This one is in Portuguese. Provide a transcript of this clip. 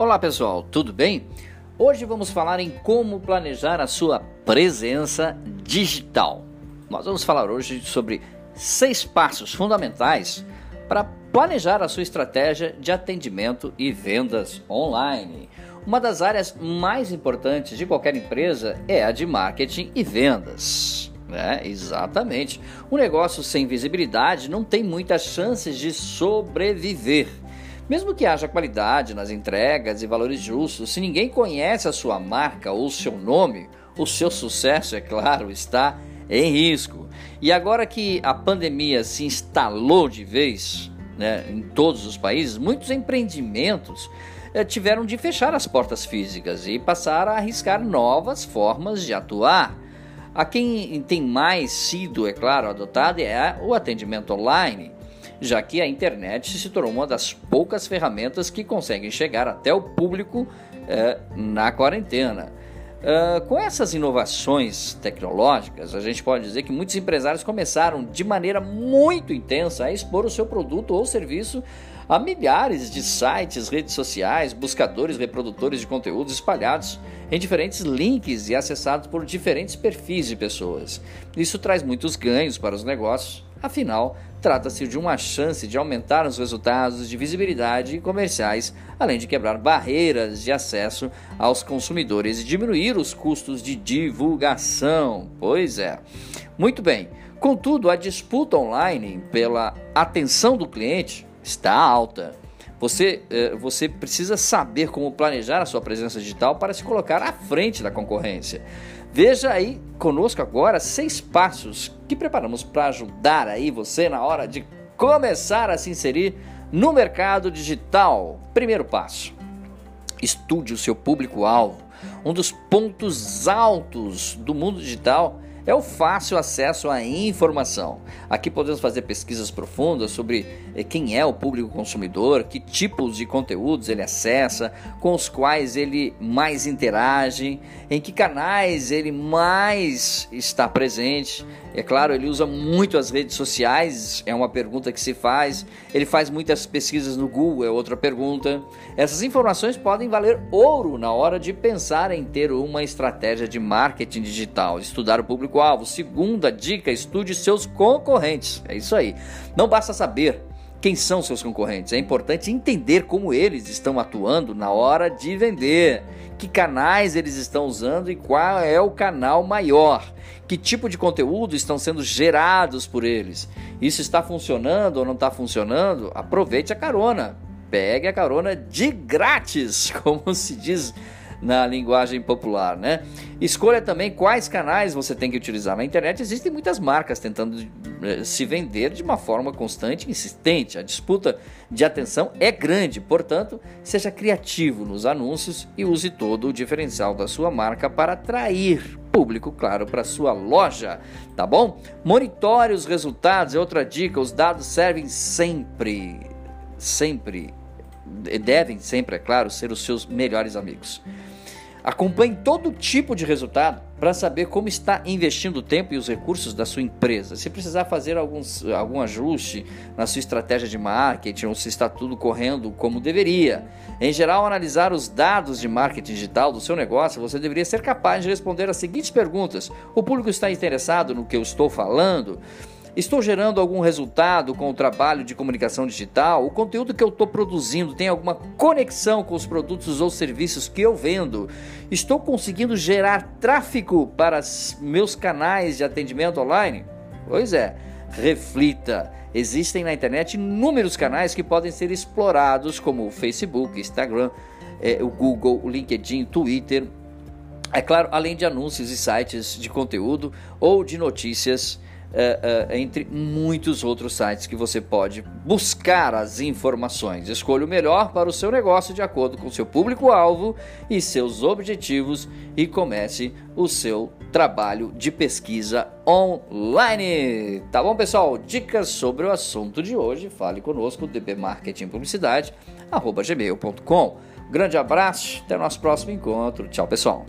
Olá pessoal, tudo bem? Hoje vamos falar em como planejar a sua presença digital. Nós vamos falar hoje sobre seis passos fundamentais para planejar a sua estratégia de atendimento e vendas online. Uma das áreas mais importantes de qualquer empresa é a de marketing e vendas. É, exatamente. Um negócio sem visibilidade não tem muitas chances de sobreviver. Mesmo que haja qualidade nas entregas e valores justos, se ninguém conhece a sua marca ou seu nome, o seu sucesso, é claro, está em risco. E agora que a pandemia se instalou de vez né, em todos os países, muitos empreendimentos eh, tiveram de fechar as portas físicas e passar a arriscar novas formas de atuar. A quem tem mais sido, é claro, adotado é o atendimento online já que a internet se tornou uma das poucas ferramentas que conseguem chegar até o público eh, na quarentena. Uh, com essas inovações tecnológicas, a gente pode dizer que muitos empresários começaram de maneira muito intensa a expor o seu produto ou serviço a milhares de sites, redes sociais, buscadores, reprodutores de conteúdos espalhados em diferentes links e acessados por diferentes perfis de pessoas. Isso traz muitos ganhos para os negócios, Afinal, trata-se de uma chance de aumentar os resultados de visibilidade comerciais, além de quebrar barreiras de acesso aos consumidores e diminuir os custos de divulgação. Pois é. Muito bem. Contudo, a disputa online pela atenção do cliente está alta. Você, eh, você precisa saber como planejar a sua presença digital para se colocar à frente da concorrência. Veja aí conosco agora seis passos que preparamos para ajudar aí você na hora de começar a se inserir no mercado digital. Primeiro passo: estude o seu público-alvo. Um dos pontos altos do mundo digital é o fácil acesso à informação. Aqui podemos fazer pesquisas profundas sobre eh, quem é o público consumidor, que tipos de conteúdos ele acessa, com os quais ele mais interage, em que canais ele mais está presente. É claro, ele usa muito as redes sociais, é uma pergunta que se faz. Ele faz muitas pesquisas no Google, é outra pergunta. Essas informações podem valer ouro na hora de pensar em ter uma estratégia de marketing digital, estudar o público-alvo. Segunda dica: estude seus concorrentes. É isso aí. Não basta saber quem são seus concorrentes. É importante entender como eles estão atuando na hora de vender, que canais eles estão usando e qual é o canal maior, que tipo de conteúdo estão sendo gerados por eles. Isso está funcionando ou não está funcionando? Aproveite a carona. Pegue a carona de grátis, como se diz na linguagem popular, né? Escolha também quais canais você tem que utilizar. Na internet existem muitas marcas tentando eh, se vender de uma forma constante insistente. A disputa de atenção é grande, portanto, seja criativo nos anúncios e use todo o diferencial da sua marca para atrair público, claro, para sua loja, tá bom? Monitore os resultados, é outra dica, os dados servem sempre, sempre, devem sempre, é claro, ser os seus melhores amigos. Acompanhe todo tipo de resultado para saber como está investindo o tempo e os recursos da sua empresa. Se precisar fazer alguns, algum ajuste na sua estratégia de marketing ou se está tudo correndo como deveria. Em geral, analisar os dados de marketing digital do seu negócio, você deveria ser capaz de responder as seguintes perguntas: O público está interessado no que eu estou falando? Estou gerando algum resultado com o trabalho de comunicação digital? O conteúdo que eu estou produzindo tem alguma conexão com os produtos ou serviços que eu vendo? Estou conseguindo gerar tráfego para meus canais de atendimento online? Pois é, reflita. Existem na internet inúmeros canais que podem ser explorados, como o Facebook, Instagram, é, o Google, o LinkedIn, Twitter. É claro, além de anúncios e sites de conteúdo ou de notícias é, é, entre muitos outros sites que você pode buscar as informações. Escolha o melhor para o seu negócio de acordo com seu público-alvo e seus objetivos e comece o seu trabalho de pesquisa online. Tá bom, pessoal? Dicas sobre o assunto de hoje. Fale conosco, dbmarketingpublicidade@gmail.com. Grande abraço, até o nosso próximo encontro. Tchau, pessoal.